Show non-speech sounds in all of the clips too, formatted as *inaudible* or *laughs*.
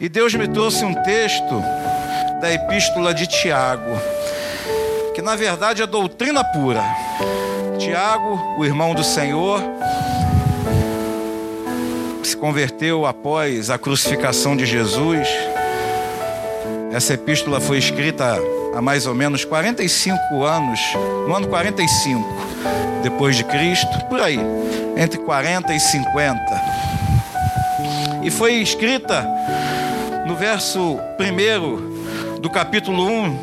E Deus me trouxe um texto da epístola de Tiago, que na verdade é doutrina pura. Tiago, o irmão do Senhor, se converteu após a crucificação de Jesus. Essa epístola foi escrita há mais ou menos 45 anos, no ano 45 depois de Cristo, por aí, entre 40 e 50. E foi escrita no verso 1 do capítulo 1,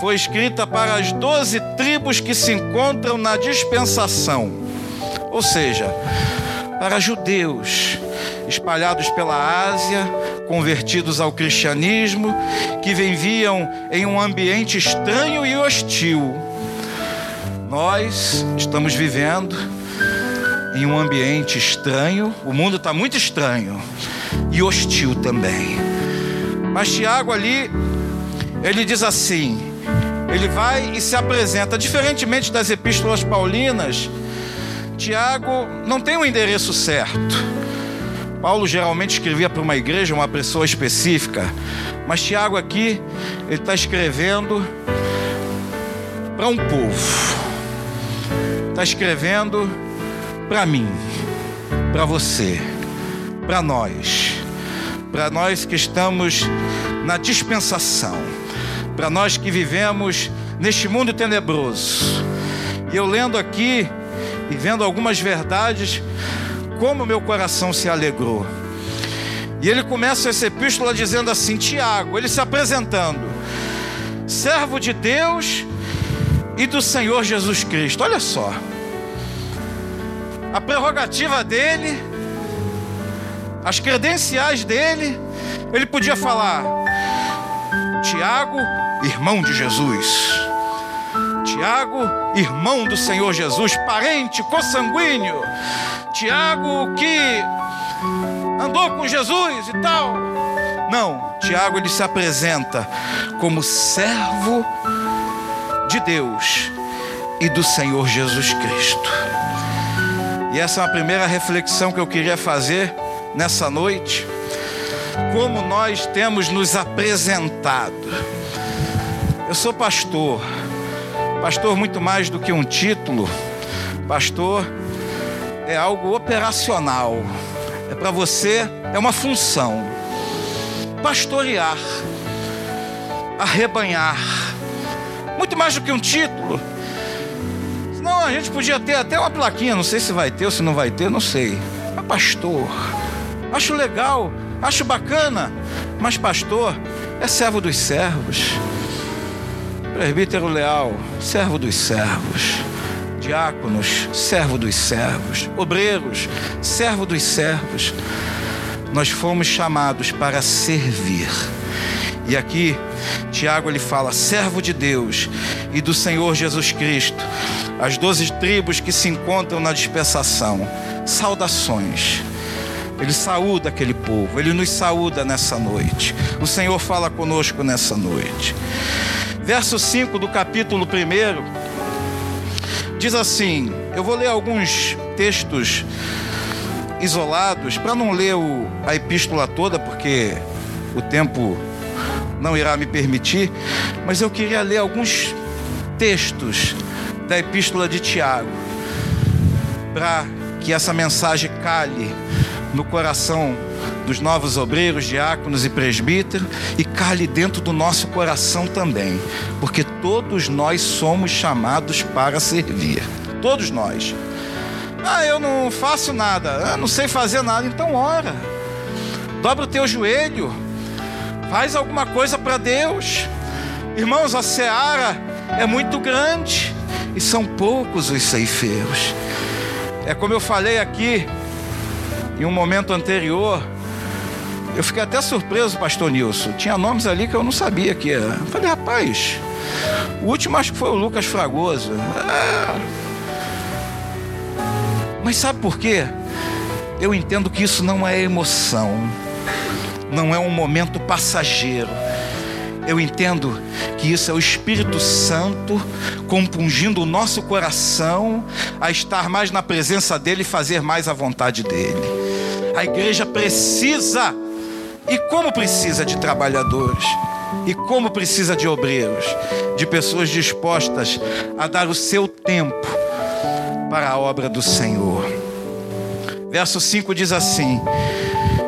foi escrita para as doze tribos que se encontram na dispensação, ou seja, para judeus espalhados pela Ásia, convertidos ao cristianismo, que viviam em um ambiente estranho e hostil. Nós estamos vivendo em um ambiente estranho, o mundo está muito estranho. E hostil também. Mas Tiago ali, ele diz assim: ele vai e se apresenta, diferentemente das epístolas paulinas, Tiago não tem um endereço certo. Paulo geralmente escrevia para uma igreja, uma pessoa específica, mas Tiago aqui, ele está escrevendo para um povo, está escrevendo para mim, para você, para nós, para nós que estamos na dispensação, para nós que vivemos neste mundo tenebroso. E eu lendo aqui e vendo algumas verdades, como meu coração se alegrou. E ele começa essa epístola dizendo assim: Tiago, ele se apresentando, servo de Deus e do Senhor Jesus Cristo. Olha só, a prerrogativa dele, as credenciais dele, ele podia falar: Tiago, irmão de Jesus. Tiago, irmão do Senhor Jesus, parente consanguíneo. Tiago que andou com Jesus e tal. Não, Tiago ele se apresenta como servo de Deus e do Senhor Jesus Cristo. E essa é a primeira reflexão que eu queria fazer nessa noite. Como nós temos nos apresentado. Eu sou pastor, pastor muito mais do que um título, pastor é algo operacional. É para você, é uma função. Pastorear, arrebanhar. Muito mais do que um título. Senão a gente podia ter até uma plaquinha, não sei se vai ter ou se não vai ter, não sei. Mas pastor, acho legal, acho bacana, mas pastor é servo dos servos. Presbítero leal, servo dos servos diáconos, servo dos servos, obreiros, servo dos servos. Nós fomos chamados para servir. E aqui Tiago ele fala: servo de Deus e do Senhor Jesus Cristo, as doze tribos que se encontram na dispensação. Saudações. Ele saúda aquele povo, ele nos saúda nessa noite. O Senhor fala conosco nessa noite. Verso 5 do capítulo 1 diz assim: eu vou ler alguns textos isolados, para não ler o, a epístola toda, porque o tempo não irá me permitir, mas eu queria ler alguns textos da epístola de Tiago, para que essa mensagem cale no coração dos novos obreiros, diáconos e presbíteros e cale dentro do nosso coração também, porque todos nós somos chamados para servir. Todos nós. Ah, eu não faço nada, eu não sei fazer nada, então ora. Dobra o teu joelho, faz alguma coisa para Deus. Irmãos, a seara é muito grande e são poucos os ceifeiros. É como eu falei aqui em um momento anterior, eu fiquei até surpreso, pastor Nilson. Tinha nomes ali que eu não sabia que era. Eu falei, rapaz, o último acho que foi o Lucas Fragoso. É... Mas sabe por quê? Eu entendo que isso não é emoção, não é um momento passageiro. Eu entendo que isso é o Espírito Santo compungindo o nosso coração a estar mais na presença dEle e fazer mais a vontade dEle. A igreja precisa E como precisa de trabalhadores, e como precisa de obreiros, de pessoas dispostas a dar o seu tempo para a obra do Senhor. Verso 5 diz assim: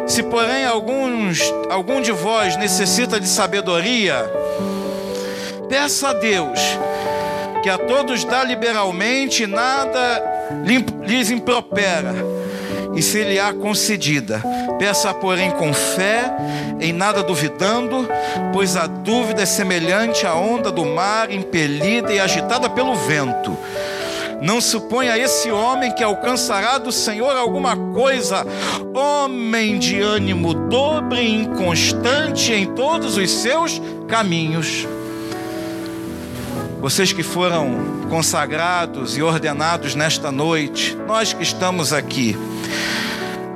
Se porém alguns, algum de vós necessita de sabedoria, peça a Deus, que a todos dá liberalmente, nada lhes impropera, e se lhe há concedida. Peça, porém, com fé, em nada duvidando, pois a dúvida é semelhante à onda do mar, impelida e agitada pelo vento. Não suponha esse homem que alcançará do Senhor alguma coisa, homem de ânimo dobre e inconstante em todos os seus caminhos. Vocês que foram consagrados e ordenados nesta noite, nós que estamos aqui,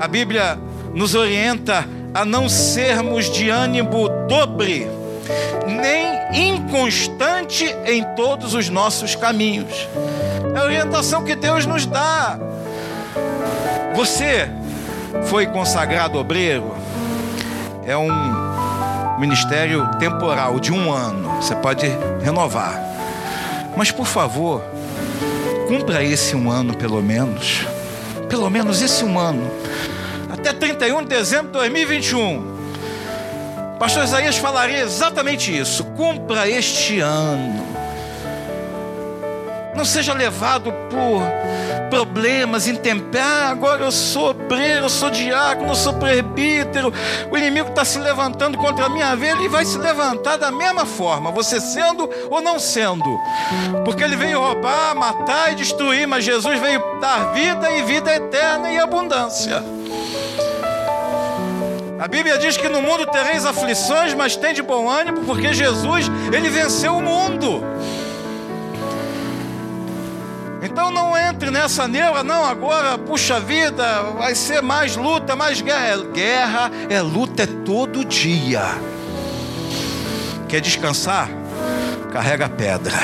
a Bíblia nos orienta a não sermos de ânimo dobre, nem inconstante em todos os nossos caminhos. É a orientação que Deus nos dá. Você foi consagrado obreiro, é um ministério temporal de um ano, você pode renovar. Mas por favor, cumpra esse um ano pelo menos. Pelo menos esse um ano. Até 31 de dezembro de 2021. Pastor Isaías falaria exatamente isso. Cumpra este ano. Não seja levado por problemas, intempéries. Ah, agora eu sou obreiro, eu sou diácono, eu sou presbítero. O inimigo está se levantando contra a minha vida, ele vai se levantar da mesma forma, você sendo ou não sendo. Porque ele veio roubar, matar e destruir, mas Jesus veio dar vida e vida eterna e abundância. A Bíblia diz que no mundo tereis aflições, mas tem de bom ânimo, porque Jesus, ele venceu o mundo. Então não entre nessa neura, não, agora, puxa vida, vai ser mais luta, mais guerra. É guerra, é luta, é todo dia. Quer descansar? Carrega pedra.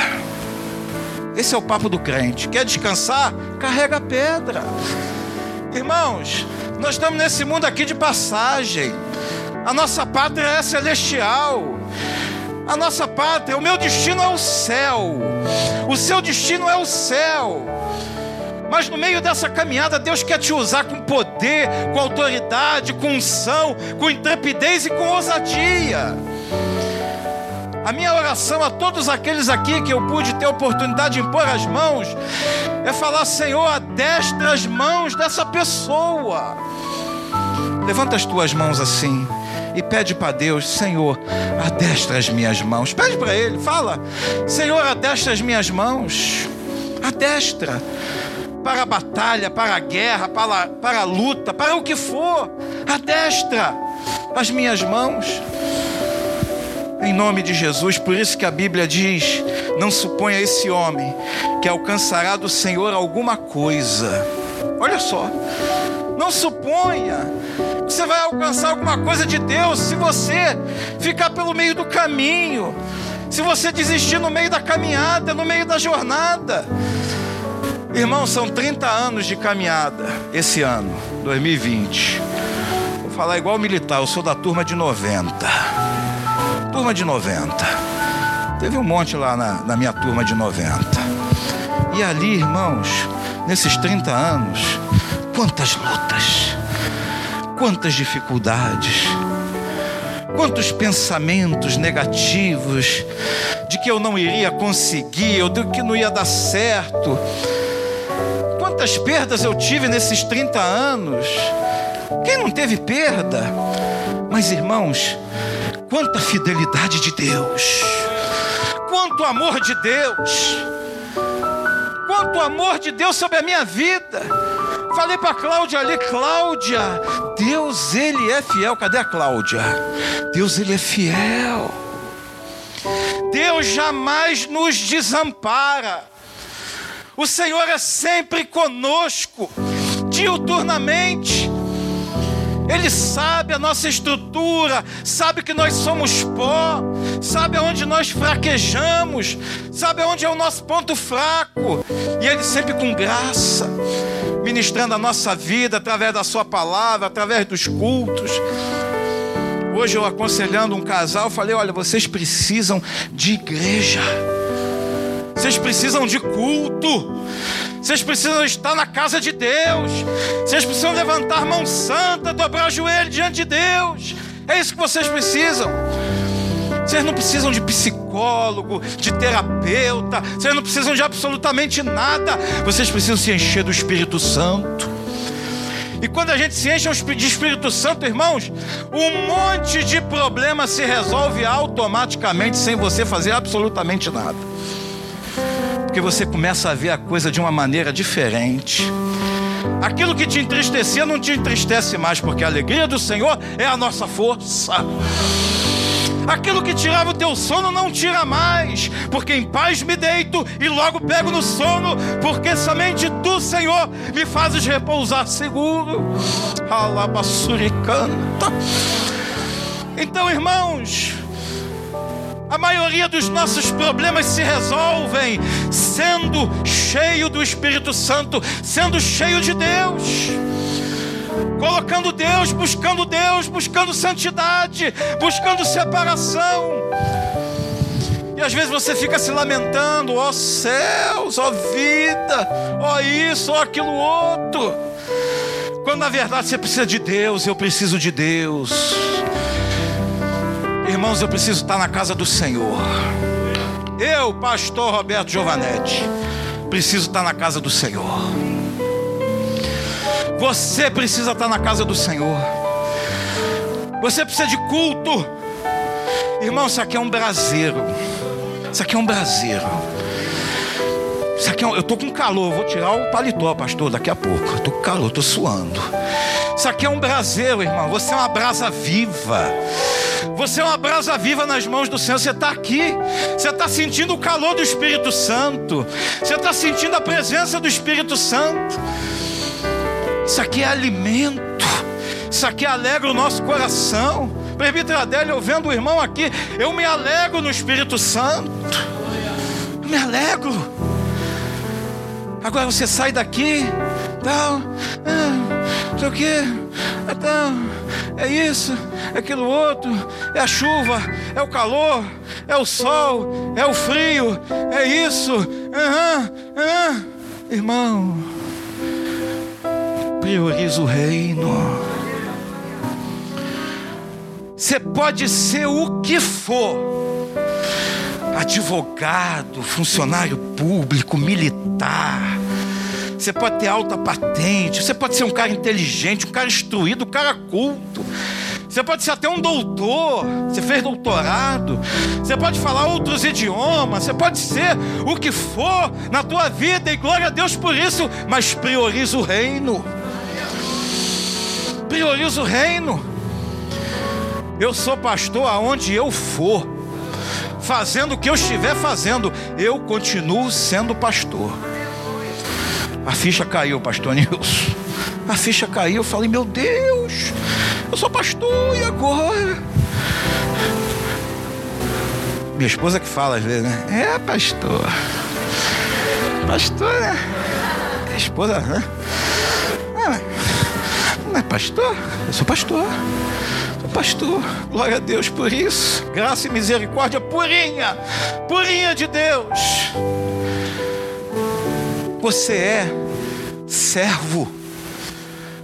Esse é o papo do crente. Quer descansar? Carrega pedra. Irmãos, nós estamos nesse mundo aqui de passagem. A nossa pátria é celestial. A nossa pátria, o meu destino é o céu. O seu destino é o céu. Mas no meio dessa caminhada, Deus quer te usar com poder, com autoridade, com unção, com intrepidez e com ousadia. A minha oração a todos aqueles aqui que eu pude ter oportunidade de impor as mãos é falar: Senhor, adestra as mãos dessa pessoa. Levanta as tuas mãos assim e pede para Deus: Senhor, adestra as minhas mãos. Pede para Ele, fala: Senhor, adestra as minhas mãos. Adestra para a batalha, para a guerra, para, para a luta, para o que for. Adestra as minhas mãos. Em nome de Jesus, por isso que a Bíblia diz: Não suponha esse homem que alcançará do Senhor alguma coisa. Olha só, não suponha você vai alcançar alguma coisa de Deus se você ficar pelo meio do caminho, se você desistir no meio da caminhada, no meio da jornada. Irmão, são 30 anos de caminhada esse ano, 2020. Vou falar igual militar, eu sou da turma de 90. Turma de 90. Teve um monte lá na, na minha turma de 90. E ali, irmãos, nesses 30 anos, quantas lutas quantas dificuldades, quantos pensamentos negativos de que eu não iria conseguir, ou de que não ia dar certo. Quantas perdas eu tive nesses 30 anos? Quem não teve perda? Mas irmãos, quanta fidelidade de Deus, quanto amor de Deus, quanto amor de Deus sobre a minha vida. Falei para Cláudia ali, Cláudia, Deus ele é fiel. Cadê a Cláudia? Deus ele é fiel. Deus jamais nos desampara. O Senhor é sempre conosco, diuturnamente. Ele sabe a nossa estrutura, sabe que nós somos pó, sabe aonde nós fraquejamos, sabe aonde é o nosso ponto fraco, e Ele sempre com graça ministrando a nossa vida através da Sua palavra, através dos cultos. Hoje eu aconselhando um casal, falei: olha, vocês precisam de igreja, vocês precisam de culto, vocês precisam estar na casa de Deus, vocês precisam levantar mão santa, dobrar o joelho diante de Deus. É isso que vocês precisam. Vocês não precisam de psicólogo, de terapeuta, vocês não precisam de absolutamente nada. Vocês precisam se encher do Espírito Santo. E quando a gente se enche de Espírito Santo, irmãos, um monte de problema se resolve automaticamente sem você fazer absolutamente nada. Porque você começa a ver a coisa de uma maneira diferente. Aquilo que te entristecia não te entristece mais, porque a alegria do Senhor é a nossa força. Aquilo que tirava o teu sono não tira mais, porque em paz me deito e logo pego no sono, porque somente tu, Senhor, me fazes repousar seguro. Alabassuricanta. Então, irmãos, a maioria dos nossos problemas se resolvem sendo cheio do Espírito Santo, sendo cheio de Deus colocando Deus, buscando Deus, buscando santidade, buscando separação. E às vezes você fica se lamentando, ó oh, céus, ó oh, vida, ó oh, isso, ó aquilo outro. Quando na verdade você precisa de Deus, eu preciso de Deus. Irmãos, eu preciso estar na casa do Senhor. Eu, pastor Roberto Giovanetti, preciso estar na casa do Senhor. Você precisa estar na casa do Senhor. Você precisa de culto. Irmão, isso aqui é um braseiro. Isso aqui é um braseiro. Aqui é. Eu estou com calor, vou tirar o paletó, pastor, daqui a pouco. Eu estou com calor, estou suando. Isso aqui é um braseiro, irmão. Você é uma brasa viva. Você é uma brasa viva nas mãos do Senhor. Você está aqui. Você está sentindo o calor do Espírito Santo. Você está sentindo a presença do Espírito Santo. Isso aqui é alimento. Isso aqui alegra o nosso coração. Presbítero Adélio, eu vendo o irmão aqui, eu me alegro no Espírito Santo. Eu me alegro. Agora você sai daqui, tal, ah, não sei o que, tal, é isso, é aquilo outro, é a chuva, é o calor, é o sol, é o frio, é isso, uhum, uhum. irmão prioriza o reino. Você pode ser o que for, advogado, funcionário público, militar. Você pode ter alta patente, você pode ser um cara inteligente, um cara instruído, um cara culto. Você pode ser até um doutor, você fez doutorado, você pode falar outros idiomas, você pode ser o que for na tua vida, e glória a Deus por isso, mas prioriza o reino priorizo o reino. Eu sou pastor aonde eu for, fazendo o que eu estiver fazendo, eu continuo sendo pastor. A ficha caiu, pastor Nilson. A ficha caiu, eu falei, meu Deus, eu sou pastor, e agora? Minha esposa que fala às vezes, né? É, pastor. Pastor, né? Esposa, né? Não é pastor? Eu sou pastor. Sou pastor. Glória a Deus por isso. Graça e misericórdia purinha. Purinha de Deus. Você é servo.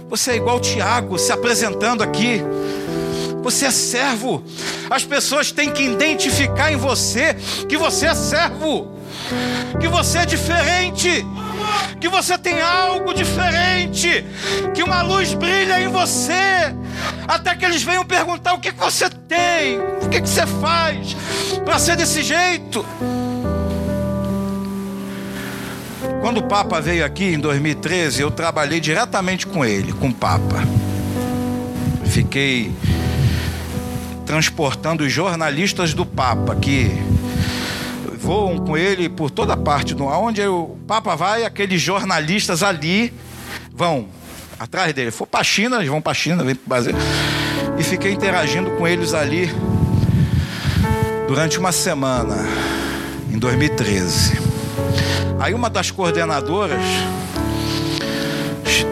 Você é igual Tiago se apresentando aqui. Você é servo. As pessoas têm que identificar em você que você é servo, que você é diferente que você tem algo diferente, que uma luz brilha em você, até que eles venham perguntar o que, você tem, o que você faz para ser desse jeito. Quando o Papa veio aqui em 2013, eu trabalhei diretamente com ele, com o Papa. Fiquei transportando os jornalistas do Papa que voam com ele por toda parte, onde o Papa vai, aqueles jornalistas ali vão atrás dele. For para China, eles vão para China, vem para Brasil. E fiquei interagindo com eles ali durante uma semana, em 2013. Aí uma das coordenadoras,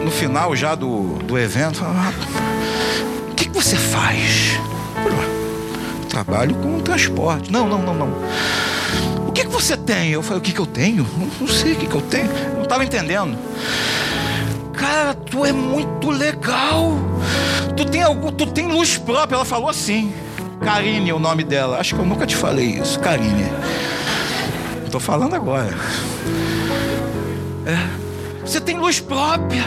no final já do, do evento, falou: ah, O que, que você faz? Eu trabalho com transporte. Não, não, não, não. O que, que você tem? Eu falei, o que, que eu tenho? Não, sei o que, que eu tenho. Não estava entendendo. Cara, tu é muito legal. Tu tem algo, tu tem luz própria. Ela falou assim. Karine é o nome dela. Acho que eu nunca te falei isso. Karine. Estou falando agora. É. Você tem luz própria.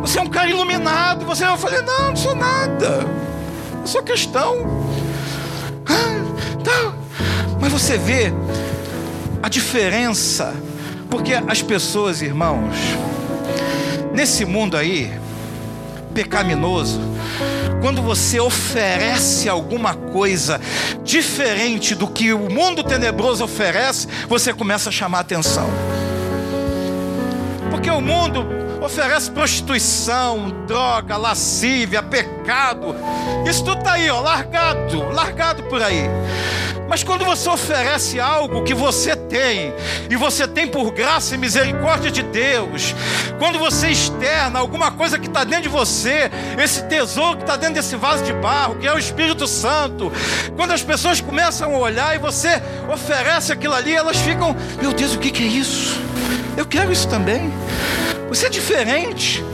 Você é um cara iluminado. Você eu falei, não, não sou nada. É só questão. Ah, tá. Mas você vê a diferença. Porque as pessoas, irmãos, nesse mundo aí, pecaminoso, quando você oferece alguma coisa diferente do que o mundo tenebroso oferece, você começa a chamar atenção. Porque o mundo oferece prostituição, droga, lascívia, pecado. Isso tudo está aí, ó, largado, largado por aí. Mas quando você oferece algo que você tem, e você tem por graça e misericórdia de Deus, quando você externa alguma coisa que está dentro de você, esse tesouro que está dentro desse vaso de barro, que é o Espírito Santo, quando as pessoas começam a olhar e você oferece aquilo ali, elas ficam: Meu Deus, o que, é isso? Eu quero isso também. Você é diferente.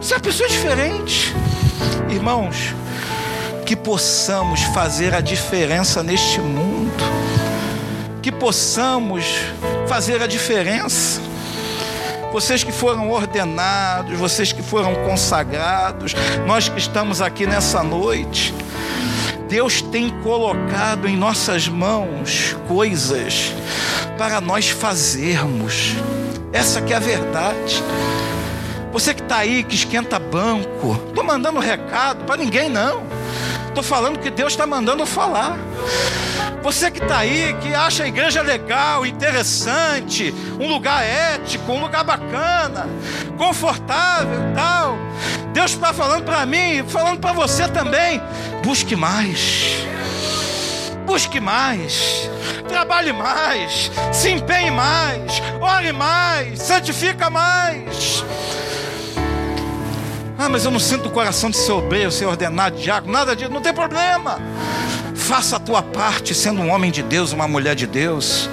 Você é uma pessoa diferente. Irmãos, que possamos fazer a diferença neste mundo, que possamos fazer a diferença. Vocês que foram ordenados, vocês que foram consagrados, nós que estamos aqui nessa noite, Deus tem colocado em nossas mãos coisas para nós fazermos. Essa que é a verdade. Você que está aí, que esquenta banco, estou mandando recado para ninguém não. Estou falando que Deus está mandando eu falar. Você que está aí, que acha a igreja legal, interessante, um lugar ético, um lugar bacana, confortável, tal. Deus está falando para mim, falando para você também. Busque mais. Busque mais. Trabalhe mais. Se empenhe mais. Ore mais. Santifica mais. Ah, mas eu não sinto o coração de ser obreiro, ser ordenado, diácono, nada disso, não tem problema. Faça a tua parte sendo um homem de Deus, uma mulher de Deus.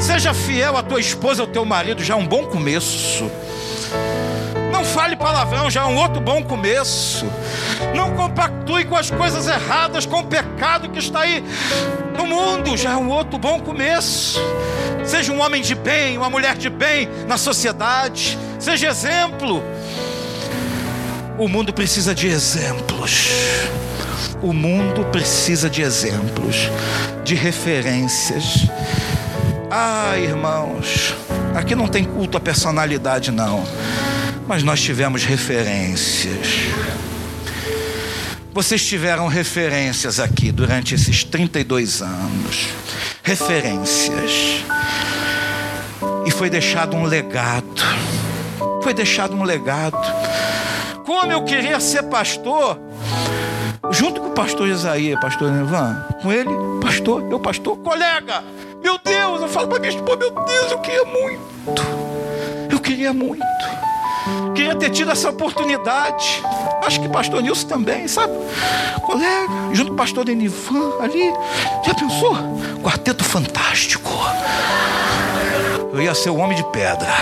Seja fiel à tua esposa, ao teu marido, já é um bom começo. Não fale palavrão, já é um outro bom começo. Não compactue com as coisas erradas, com o pecado que está aí no mundo, já é um outro bom começo. Seja um homem de bem, uma mulher de bem na sociedade, seja exemplo. O mundo precisa de exemplos. O mundo precisa de exemplos, de referências. Ah, irmãos, aqui não tem culto à personalidade, não, mas nós tivemos referências. Vocês tiveram referências aqui durante esses 32 anos referências. E foi deixado um legado. Foi deixado um legado como eu queria ser pastor, junto com o pastor Isaías, pastor Ivan, com ele, pastor, eu pastor, colega, meu Deus, eu falo para minha esposa, meu Deus, eu queria muito, eu queria muito, queria ter tido essa oportunidade, acho que pastor Nilson também, sabe, colega, junto com o pastor Denivan ali, já pensou? Quarteto fantástico, eu ia ser o homem de pedra,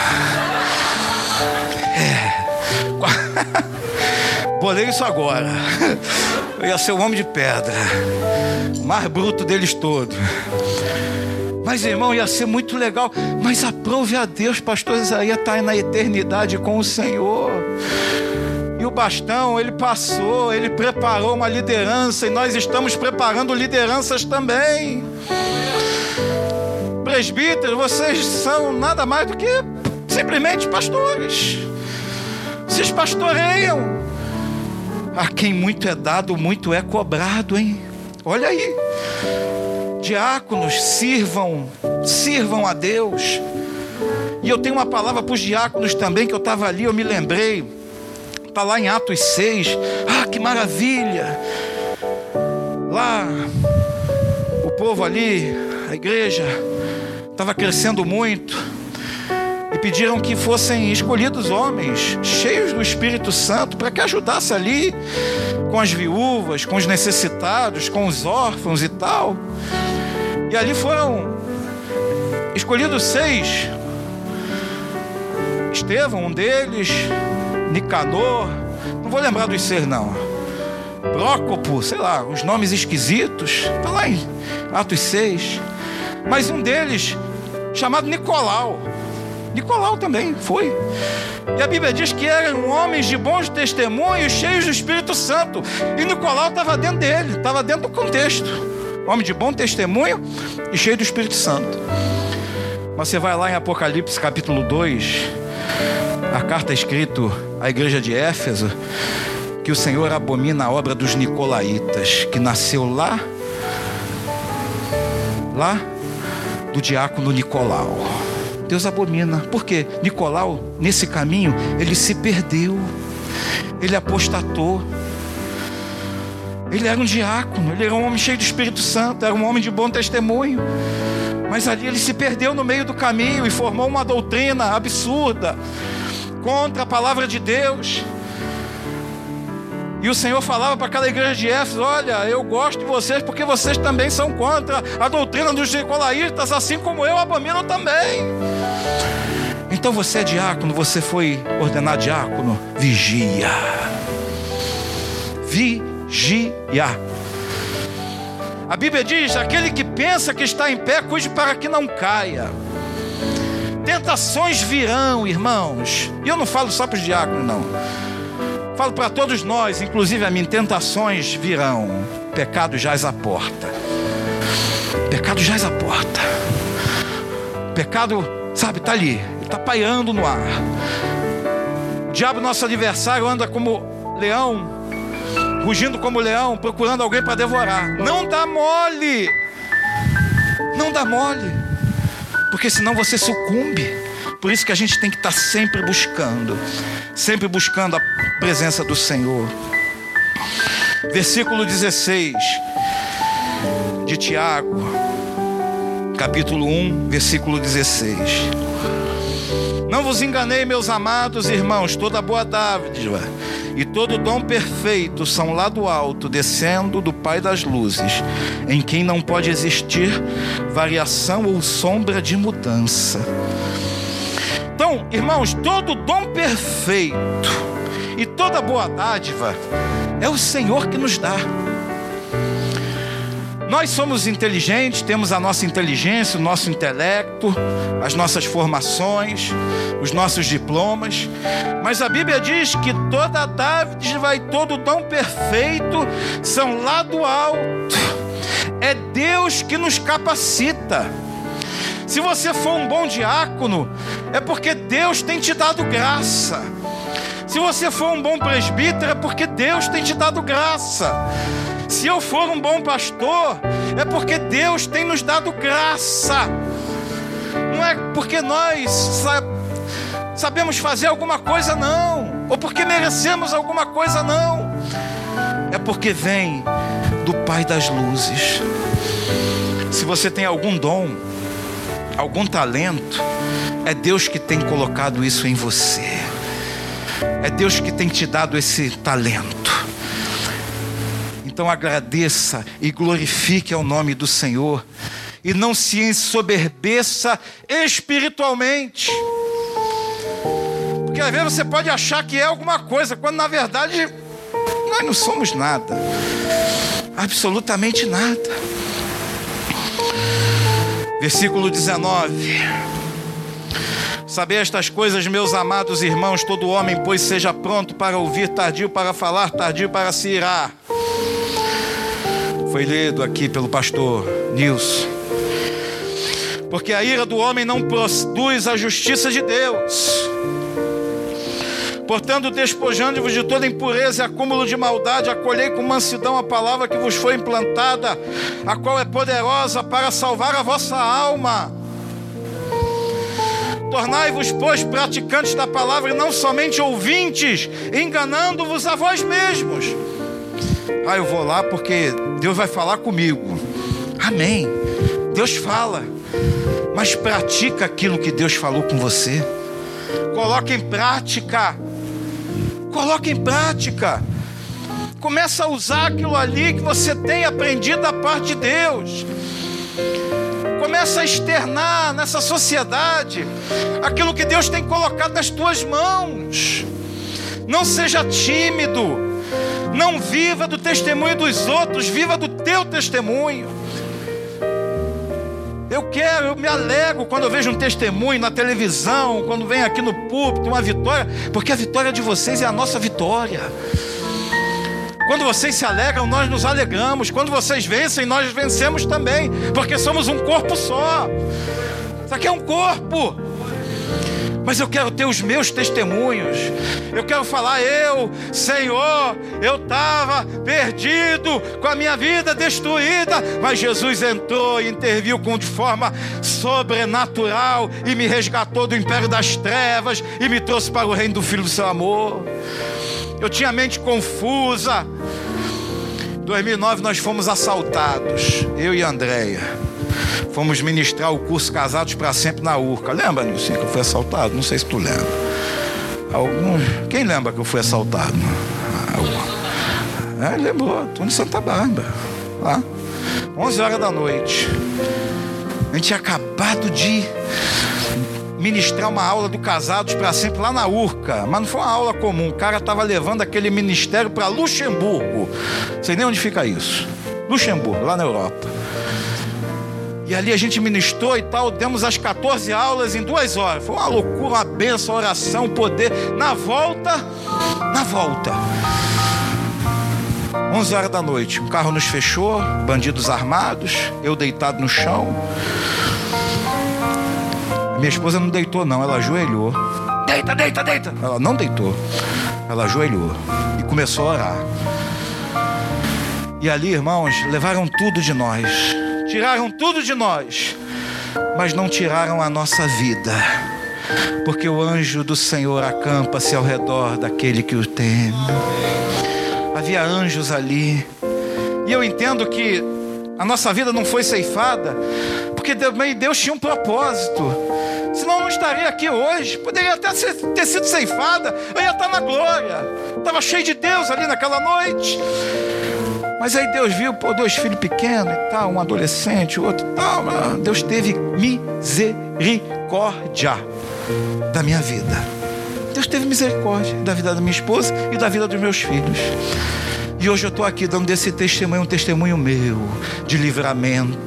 é, Bolei isso agora. Eu ia ser o homem de pedra, mais bruto deles todos. Mas irmão, ia ser muito legal. Mas aprove a Deus, pastor Isaías está na eternidade com o Senhor. E o bastão, ele passou, ele preparou uma liderança e nós estamos preparando lideranças também. Presbíteros, vocês são nada mais do que simplesmente pastores. Vocês pastoreiam. A quem muito é dado, muito é cobrado, hein? Olha aí. Diáconos, sirvam, sirvam a Deus. E eu tenho uma palavra para os diáconos também, que eu estava ali, eu me lembrei. Está lá em Atos 6. Ah, que maravilha! Lá, o povo ali, a igreja, estava crescendo muito pediram que fossem escolhidos homens cheios do Espírito Santo para que ajudasse ali com as viúvas, com os necessitados, com os órfãos e tal. E ali foram escolhidos seis. Estevão, um deles, Nicanor, não vou lembrar dos seis não. Prócopo, sei lá, os nomes esquisitos, está lá em Atos 6. Mas um deles, chamado Nicolau. Nicolau também foi. E a Bíblia diz que eram homens de bons testemunhos, cheios do Espírito Santo. E Nicolau estava dentro dele, estava dentro do contexto. Homem de bom testemunho e cheio do Espírito Santo. Mas você vai lá em Apocalipse capítulo 2, a carta escrita à igreja de Éfeso, que o Senhor abomina a obra dos nicolaítas, que nasceu lá, lá do diácono Nicolau. Deus abomina. Porque Nicolau, nesse caminho, ele se perdeu. Ele apostatou. Ele era um diácono, ele era um homem cheio do Espírito Santo, era um homem de bom testemunho. Mas ali ele se perdeu no meio do caminho e formou uma doutrina absurda contra a palavra de Deus. E o Senhor falava para aquela igreja de Éfeso: Olha, eu gosto de vocês porque vocês também são contra a doutrina dos nicolaítas, assim como eu abomino também. Então você é diácono, você foi ordenado diácono, vigia. Vigia. A Bíblia diz: aquele que pensa que está em pé, cuide para que não caia. Tentações virão, irmãos. E eu não falo só para os diáconos, não. Falo para todos nós, inclusive a mim, tentações virão. Pecado jaz à porta. Pecado jaz à porta. Pecado, sabe, está ali. Está paiando no ar. O diabo, nosso adversário, anda como leão, rugindo como leão, procurando alguém para devorar. Não dá mole. Não dá mole. Porque senão você sucumbe. Por isso que a gente tem que estar tá sempre buscando, sempre buscando a presença do Senhor. Versículo 16 de Tiago, capítulo 1, versículo 16. Não vos enganei, meus amados irmãos, toda boa dádiva e todo dom perfeito são lá do alto, descendo do Pai das luzes, em quem não pode existir variação ou sombra de mudança. Então, irmãos, todo dom perfeito e toda boa dádiva é o Senhor que nos dá. Nós somos inteligentes, temos a nossa inteligência, o nosso intelecto, as nossas formações, os nossos diplomas, mas a Bíblia diz que toda dádiva e todo dom perfeito são lá do alto. É Deus que nos capacita. Se você for um bom diácono, é porque Deus tem te dado graça. Se você for um bom presbítero, é porque Deus tem te dado graça. Se eu for um bom pastor, é porque Deus tem nos dado graça. Não é porque nós sabemos fazer alguma coisa, não. Ou porque merecemos alguma coisa, não. É porque vem do Pai das luzes. Se você tem algum dom, algum talento, é Deus que tem colocado isso em você. É Deus que tem te dado esse talento. Então agradeça e glorifique ao nome do Senhor. E não se ensoberbeça espiritualmente. Porque às vezes você pode achar que é alguma coisa, quando na verdade nós não somos nada. Absolutamente nada. Versículo 19. Saber estas coisas, meus amados irmãos, todo homem, pois seja pronto para ouvir, tardio para falar, tardio para se irar. Foi lido aqui pelo pastor Nilson. Porque a ira do homem não produz a justiça de Deus. Portanto, despojando-vos de toda impureza e acúmulo de maldade, acolhei com mansidão a palavra que vos foi implantada, a qual é poderosa para salvar a vossa alma. Tornai-vos, pois, praticantes da palavra e não somente ouvintes, enganando-vos a vós mesmos. Ah, eu vou lá porque Deus vai falar comigo. Amém. Deus fala, mas pratica aquilo que Deus falou com você. Coloque em prática. Coloque em prática. Começa a usar aquilo ali que você tem aprendido da parte de Deus. Começa a externar nessa sociedade aquilo que Deus tem colocado nas tuas mãos. Não seja tímido. Não viva do testemunho dos outros, viva do teu testemunho. Eu quero, eu me alegro quando eu vejo um testemunho na televisão, quando vem aqui no púlpito uma vitória, porque a vitória de vocês é a nossa vitória. Quando vocês se alegram, nós nos alegramos. Quando vocês vencem, nós vencemos também, porque somos um corpo só. Isso aqui é um corpo. Mas eu quero ter os meus testemunhos. Eu quero falar, eu, Senhor, eu estava perdido, com a minha vida destruída, mas Jesus entrou e interviu com de forma sobrenatural e me resgatou do império das trevas e me trouxe para o reino do Filho do seu amor. Eu tinha a mente confusa. Em 2009 nós fomos assaltados, eu e Andréia. Fomos ministrar o curso Casados para Sempre na Urca. Lembra, Nilson, que eu fui assaltado? Não sei se tu lembra. Algum... Quem lembra que eu fui assaltado? É, lembrou, estou em Santa Bárbara. Lá. 11 horas da noite. A gente tinha acabado de ministrar uma aula do Casados para Sempre lá na Urca, mas não foi uma aula comum. O cara estava levando aquele ministério para Luxemburgo. Não sei nem onde fica isso. Luxemburgo, lá na Europa. E ali a gente ministrou e tal, demos as 14 aulas em duas horas. Foi uma loucura, uma benção, oração, poder. Na volta, na volta. 11 horas da noite, um carro nos fechou, bandidos armados, eu deitado no chão. Minha esposa não deitou, não, ela ajoelhou. Deita, deita, deita. Ela não deitou. Ela ajoelhou e começou a orar. E ali, irmãos, levaram tudo de nós. Tiraram tudo de nós. Mas não tiraram a nossa vida. Porque o anjo do Senhor acampa-se ao redor daquele que o teme. Havia anjos ali. E eu entendo que a nossa vida não foi ceifada, porque também Deus tinha um propósito senão eu não estaria aqui hoje. Poderia até ter sido ceifada, eu ia estar na glória. Estava cheio de Deus ali naquela noite. Mas aí Deus viu, pô, dois filhos pequenos e tal, um adolescente, outro e tal. Deus teve misericórdia da minha vida. Deus teve misericórdia da vida da minha esposa e da vida dos meus filhos. E hoje eu estou aqui dando desse testemunho, um testemunho meu de livramento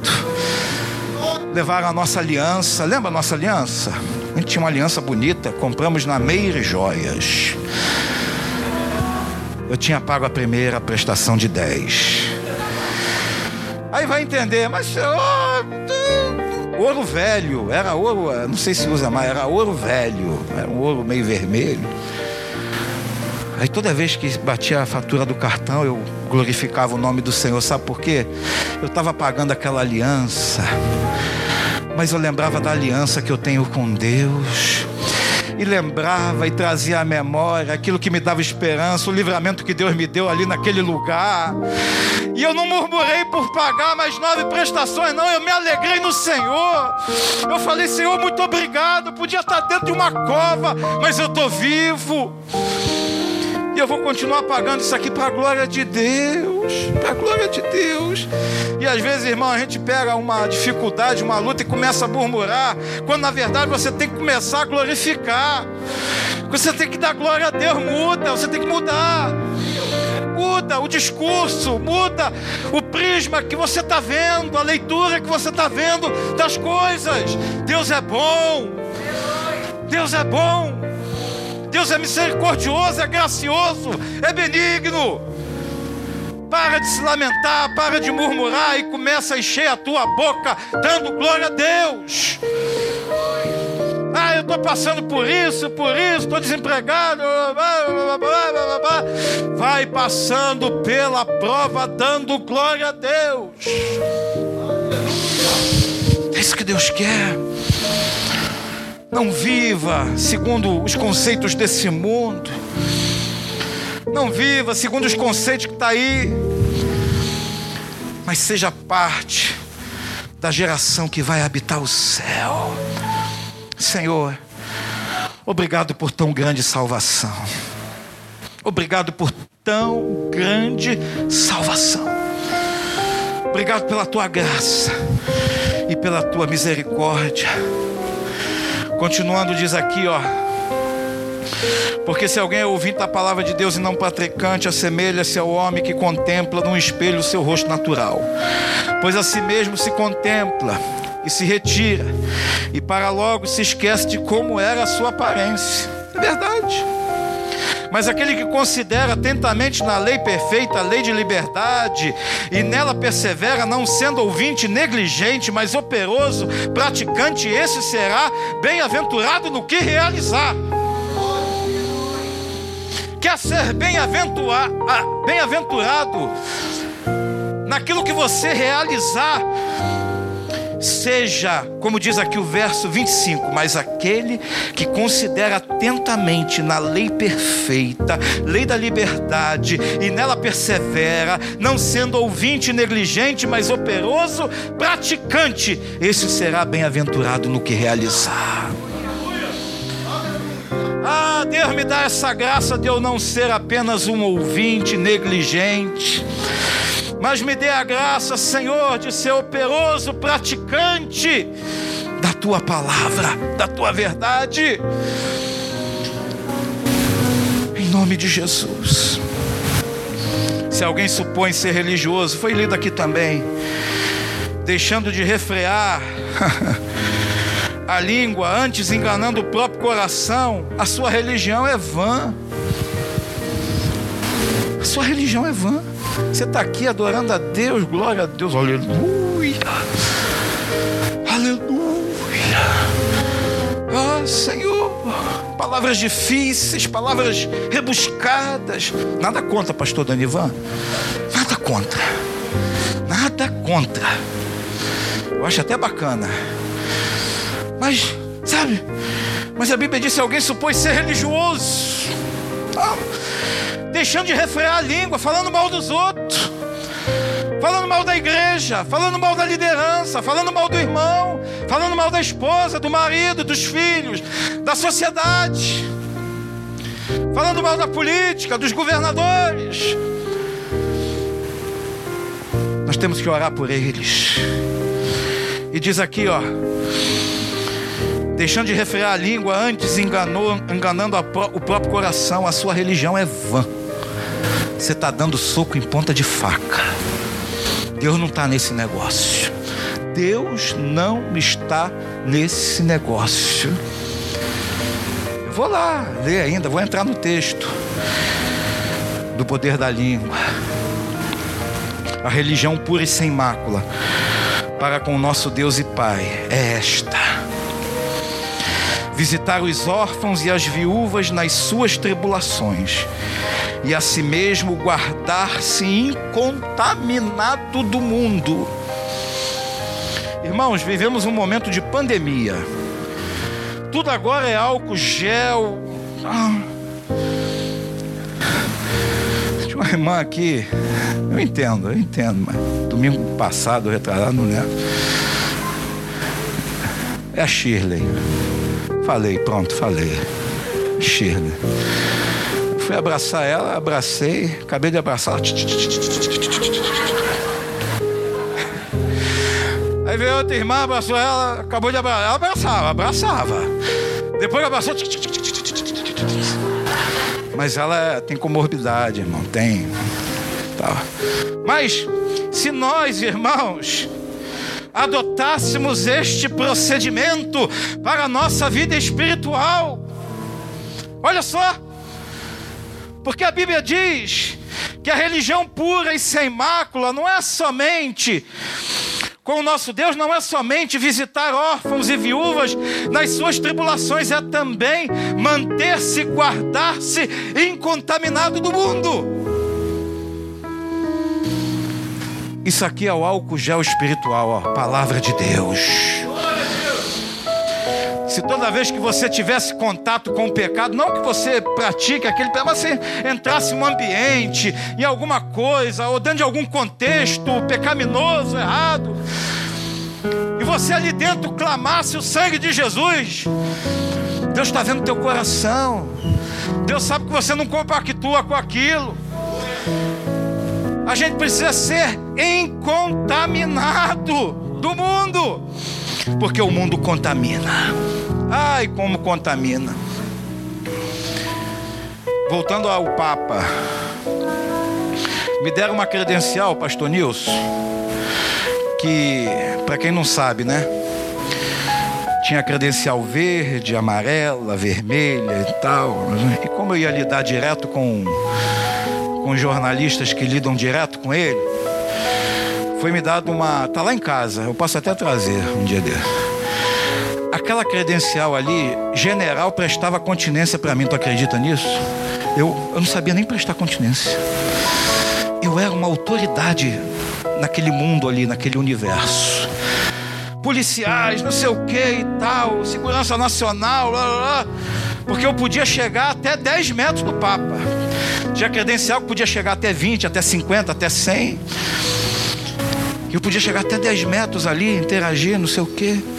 levaram a nossa aliança. Lembra a nossa aliança? A gente tinha uma aliança bonita, compramos na Meire Joias. Eu tinha pago a primeira prestação de 10. Aí vai entender, mas oh, ouro velho, era ouro, não sei se usa mais, era ouro velho, era um ouro meio vermelho. Aí toda vez que batia a fatura do cartão, eu glorificava o nome do Senhor. Sabe por quê? Eu estava pagando aquela aliança mas eu lembrava da aliança que eu tenho com Deus. E lembrava e trazia à memória aquilo que me dava esperança, o livramento que Deus me deu ali naquele lugar. E eu não murmurei por pagar mais nove prestações, não. Eu me alegrei no Senhor. Eu falei, Senhor, muito obrigado. Podia estar dentro de uma cova, mas eu estou vivo. E eu vou continuar pagando isso aqui para a glória de Deus. Para a glória de Deus. E às vezes, irmão, a gente pega uma dificuldade, uma luta e começa a murmurar. Quando na verdade você tem que começar a glorificar. Você tem que dar glória a Deus. Muda, você tem que mudar. Muda o discurso, muda o prisma que você está vendo, a leitura que você está vendo das coisas. Deus é bom. Deus é bom. Deus é misericordioso, é gracioso, é benigno. Para de se lamentar, para de murmurar e começa a encher a tua boca, dando glória a Deus. Ah, eu estou passando por isso, por isso, estou desempregado. Vai passando pela prova, dando glória a Deus. É isso que Deus quer. Não viva segundo os conceitos desse mundo. Não viva segundo os conceitos que está aí. Mas seja parte da geração que vai habitar o céu. Senhor, obrigado por tão grande salvação. Obrigado por tão grande salvação. Obrigado pela tua graça e pela tua misericórdia. Continuando, diz aqui, ó. Porque se alguém é ouvinte da palavra de Deus e não praticante, assemelha-se ao homem que contempla num espelho o seu rosto natural. Pois a si mesmo se contempla e se retira, e para logo se esquece de como era a sua aparência. É verdade. Mas aquele que considera atentamente na lei perfeita, a lei de liberdade, e nela persevera, não sendo ouvinte negligente, mas operoso, praticante, esse será bem-aventurado no que realizar. Quer ser bem-aventurado, bem-aventurado naquilo que você realizar seja, como diz aqui o verso 25, mas aquele que considera atentamente na lei perfeita, lei da liberdade, e nela persevera, não sendo ouvinte negligente, mas operoso, praticante, esse será bem-aventurado no que realizar. Ah, Deus me dá essa graça de eu não ser apenas um ouvinte negligente mas me dê a graça, Senhor, de ser operoso praticante da tua palavra, da tua verdade. Em nome de Jesus. Se alguém supõe ser religioso, foi lido aqui também, deixando de refrear *laughs* a língua, antes enganando o próprio coração, a sua religião é vã. A sua religião é vã. Você está aqui adorando a Deus, glória a Deus, aleluia, aleluia. Ah, Senhor, palavras difíceis, palavras rebuscadas. Nada contra, pastor Danivan, nada contra, nada contra. Eu acho até bacana, mas, sabe, mas a Bíblia diz: se alguém supõe ser religioso, ah, deixando de refrear a língua, falando mal dos outros, falando mal da igreja, falando mal da liderança, falando mal do irmão, falando mal da esposa, do marido, dos filhos, da sociedade, falando mal da política, dos governadores. Nós temos que orar por eles. E diz aqui, ó, deixando de refrear a língua, antes enganou, enganando o próprio coração, a sua religião é vã você está dando soco em ponta de faca. Deus não está nesse negócio. Deus não está nesse negócio. Eu vou lá ler ainda, vou entrar no texto do poder da língua. A religião pura e sem mácula para com o nosso Deus e Pai é esta: visitar os órfãos e as viúvas nas suas tribulações e a si mesmo guardar-se incontaminado do mundo. Irmãos, vivemos um momento de pandemia. Tudo agora é álcool gel. Ah. Tinha uma irmã aqui, eu entendo, eu entendo, mas domingo passado, retrasado, não lembro. É a Shirley. Falei, pronto, falei. Shirley. Fui abraçar ela, abracei, acabei de abraçar. Aí veio outra irmã, abraçou ela, acabou de abraçar. Ela abraçava, abraçava. Depois abraçou. Mas ela tem comorbidade, irmão, tem. Mas se nós, irmãos, adotássemos este procedimento para a nossa vida espiritual, olha só, porque a Bíblia diz que a religião pura e sem mácula não é somente com o nosso Deus não é somente visitar órfãos e viúvas nas suas tribulações, é também manter-se, guardar-se incontaminado do mundo. Isso aqui é o álcool gel espiritual, ó, palavra de Deus. Se toda vez que você tivesse contato com o pecado, não que você pratique aquele pecado, mas você entrasse em um ambiente, em alguma coisa, ou dentro de algum contexto pecaminoso, errado, e você ali dentro clamasse o sangue de Jesus, Deus está vendo teu coração, Deus sabe que você não compactua com aquilo. A gente precisa ser incontaminado do mundo, porque o mundo contamina. Ai, como contamina. Voltando ao Papa, me deram uma credencial, Pastor Nilson, que, para quem não sabe, né? Tinha credencial verde, amarela, vermelha e tal. E como eu ia lidar direto com, com jornalistas que lidam direto com ele, foi me dado uma. Tá lá em casa, eu posso até trazer um dia dele. Aquela credencial ali, general prestava continência para mim, tu acredita nisso? Eu, eu não sabia nem prestar continência. Eu era uma autoridade naquele mundo ali, naquele universo. Policiais, não sei o que e tal, segurança nacional, blá, blá, blá, porque eu podia chegar até 10 metros do Papa. Tinha credencial que podia chegar até 20, até 50, até 100. Eu podia chegar até 10 metros ali, interagir, não sei o que.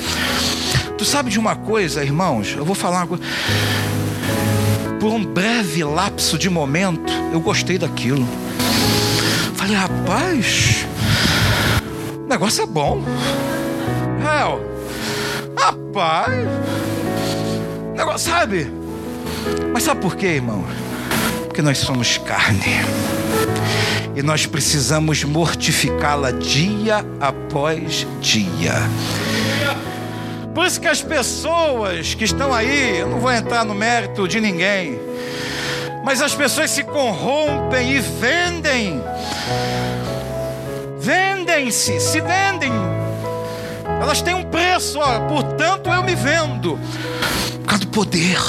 Tu sabe de uma coisa, irmãos? Eu vou falar uma coisa por um breve lapso de momento, eu gostei daquilo. Falei, rapaz, o negócio é bom. É, rapaz, negócio, sabe? Mas sabe por quê, irmão? Porque nós somos carne. E nós precisamos mortificá-la dia após dia. Por isso que as pessoas que estão aí, eu não vou entrar no mérito de ninguém, mas as pessoas se corrompem e vendem, vendem-se, se vendem. Elas têm um preço, ó, portanto eu me vendo, por causa do poder,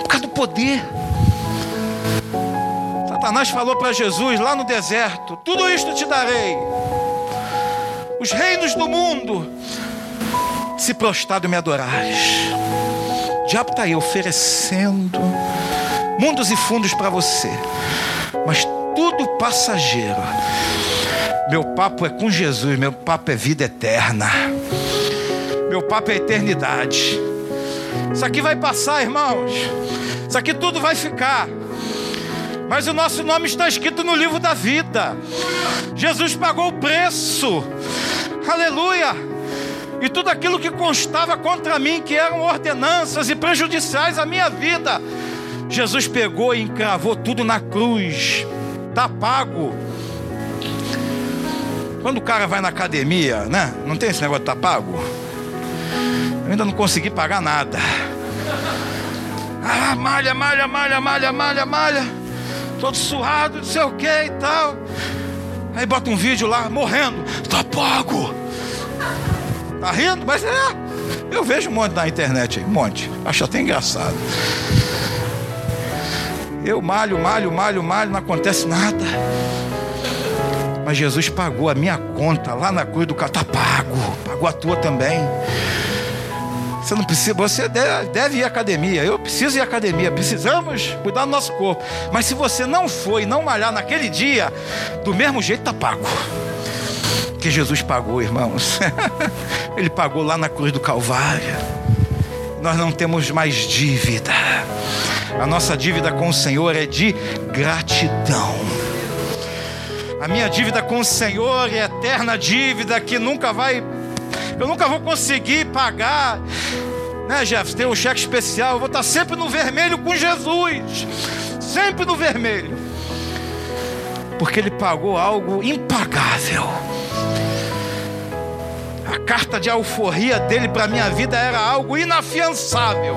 por causa do poder. Satanás falou para Jesus lá no deserto: Tudo isto te darei, os reinos do mundo se prostrado me adorares. O diabo está aí oferecendo mundos e fundos para você, mas tudo passageiro. Meu papo é com Jesus, meu papo é vida eterna, meu papo é eternidade. Isso aqui vai passar, irmãos, isso aqui tudo vai ficar. Mas o nosso nome está escrito no livro da vida. Jesus pagou o preço. Aleluia e tudo aquilo que constava contra mim, que eram ordenanças e prejudiciais à minha vida, Jesus pegou e encravou tudo na cruz, está pago. Quando o cara vai na academia, né? Não tem esse negócio de tá pago? Eu ainda não consegui pagar nada. Ah, malha, malha, malha, malha, malha, malha. Todo suado, não sei o que e tal. Aí bota um vídeo lá, morrendo. Tá pago. Tá rindo? Mas é. Eu vejo um monte na internet aí, um monte. Acho até engraçado. Eu malho, malho, malho, malho, não acontece nada. Mas Jesus pagou a minha conta lá na cruz do carro. Tá pago. Pagou a tua também. Você não precisa, você deve, ir à academia. Eu preciso ir à academia. Precisamos cuidar do nosso corpo. Mas se você não for e não malhar naquele dia, do mesmo jeito tá pago que Jesus pagou, irmãos. *laughs* Ele pagou lá na cruz do Calvário. Nós não temos mais dívida. A nossa dívida com o Senhor é de gratidão. A minha dívida com o Senhor é eterna dívida que nunca vai, eu nunca vou conseguir pagar. Né, Jefferson? Tem um cheque especial. Eu vou estar sempre no vermelho com Jesus. Sempre no vermelho. Porque Ele pagou algo impagável a carta de alforria dele para minha vida era algo inafiançável.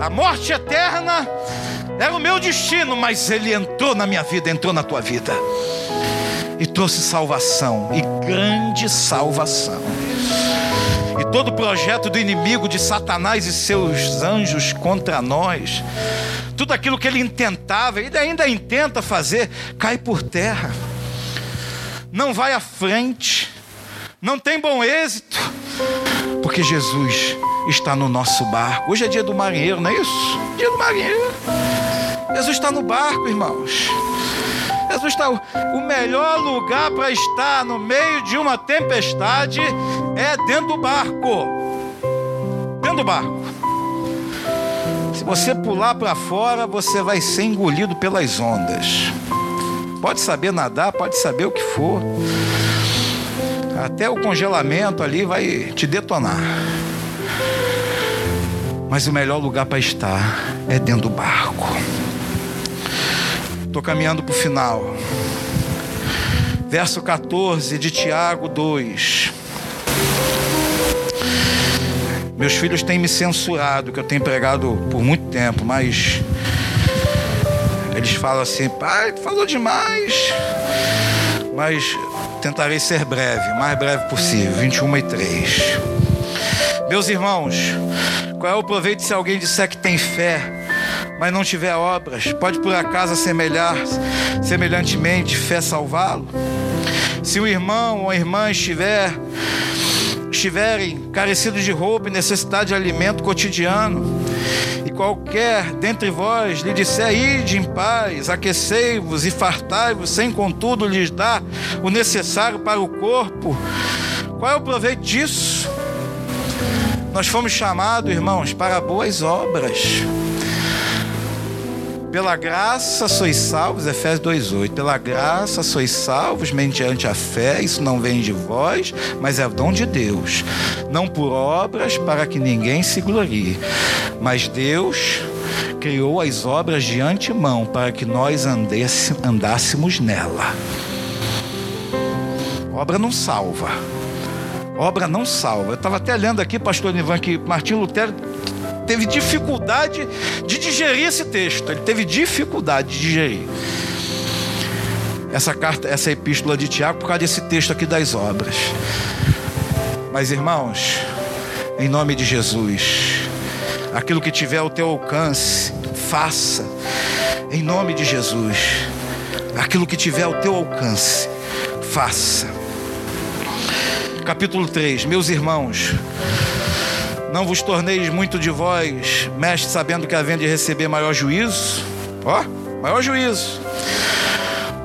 A morte eterna era o meu destino, mas ele entrou na minha vida, entrou na tua vida e trouxe salvação e grande salvação. E todo projeto do inimigo de Satanás e seus anjos contra nós, tudo aquilo que ele intentava, ele ainda intenta fazer, cai por terra. Não vai à frente não tem bom êxito, porque Jesus está no nosso barco. Hoje é dia do marinheiro, não é isso? Dia do marinheiro. Jesus está no barco, irmãos. Jesus está. O melhor lugar para estar no meio de uma tempestade é dentro do barco. Dentro do barco. Se você pular para fora, você vai ser engolido pelas ondas. pode saber nadar, pode saber o que for. Até o congelamento ali vai te detonar. Mas o melhor lugar para estar é dentro do barco. Estou caminhando para o final. Verso 14 de Tiago 2. Meus filhos têm me censurado, que eu tenho pregado por muito tempo, mas eles falam assim: pai, falou demais. Mas tentarei ser breve, mais breve possível 21 e 3. Meus irmãos, qual é o proveito se alguém disser que tem fé, mas não tiver obras? Pode por acaso assemelhar, semelhantemente, fé salvá-lo? Se o irmão ou a irmã estiver estiverem carecidos de roupa e necessidade de alimento cotidiano, qualquer dentre vós lhe disser, ide em paz, aquecei-vos e fartai-vos, sem contudo lhes dar o necessário para o corpo, qual é o proveito disso? Nós fomos chamados, irmãos, para boas obras. Pela graça sois salvos, Efésios 2:8. Pela graça sois salvos mediante a fé, isso não vem de vós, mas é dom de Deus. Não por obras para que ninguém se glorie, mas Deus criou as obras de antemão para que nós andássemos nela. Obra não salva. Obra não salva. Eu estava até lendo aqui, pastor Ivan, que Martinho Lutero teve dificuldade de digerir esse texto. Ele teve dificuldade de digerir essa carta, essa epístola de Tiago por causa desse texto aqui das obras. Mas irmãos, em nome de Jesus, aquilo que tiver ao teu alcance, faça. Em nome de Jesus, aquilo que tiver ao teu alcance, faça. Capítulo 3, meus irmãos, não vos torneis muito de vós, mestre, sabendo que havendo de receber maior juízo. Ó, maior juízo.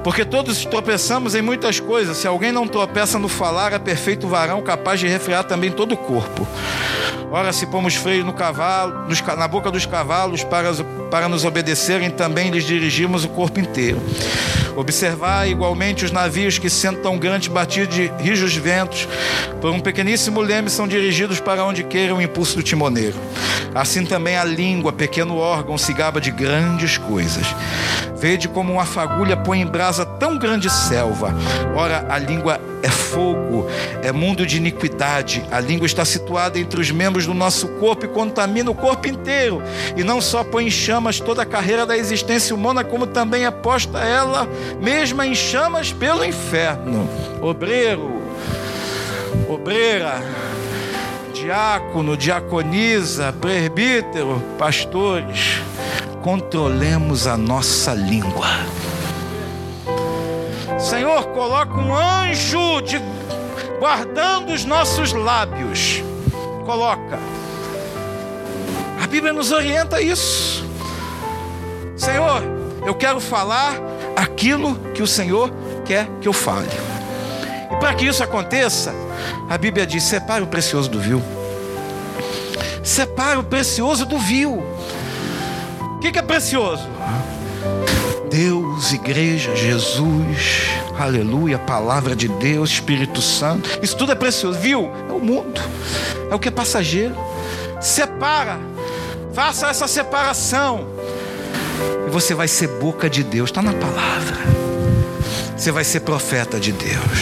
Porque todos tropeçamos em muitas coisas. Se alguém não tropeça no falar, é perfeito varão, capaz de refrear também todo o corpo. Ora, se pomos freio no cavalo, na boca dos cavalos para, para nos obedecerem, também lhes dirigimos o corpo inteiro. Observar igualmente os navios que, sendo tão grandes, batidos de rijos ventos, por um pequeníssimo leme, são dirigidos para onde queira o impulso do timoneiro. Assim também a língua, pequeno órgão, se gaba de grandes coisas. Vede como uma fagulha põe em brasa tão grande selva. Ora, a língua é fogo, é mundo de iniquidade. A língua está situada entre os membros do nosso corpo e contamina o corpo inteiro. E não só põe em chamas toda a carreira da existência humana, como também é posta ela mesma em chamas pelo inferno. Obreiro, obreira, diácono, diaconisa, presbítero, pastores, controlemos a nossa língua. Senhor, coloca um anjo de guardando os nossos lábios. Coloca. A Bíblia nos orienta a isso. Senhor, eu quero falar aquilo que o Senhor quer que eu fale. E para que isso aconteça, a Bíblia diz: separe o precioso do vil. Separe o precioso do vil. O que, é precioso? Deus, igreja, Jesus, aleluia, palavra de Deus, Espírito Santo, isso tudo é precioso, viu? É o mundo, é o que é passageiro. Separa, faça essa separação, e você vai ser boca de Deus, está na palavra. Você vai ser profeta de Deus.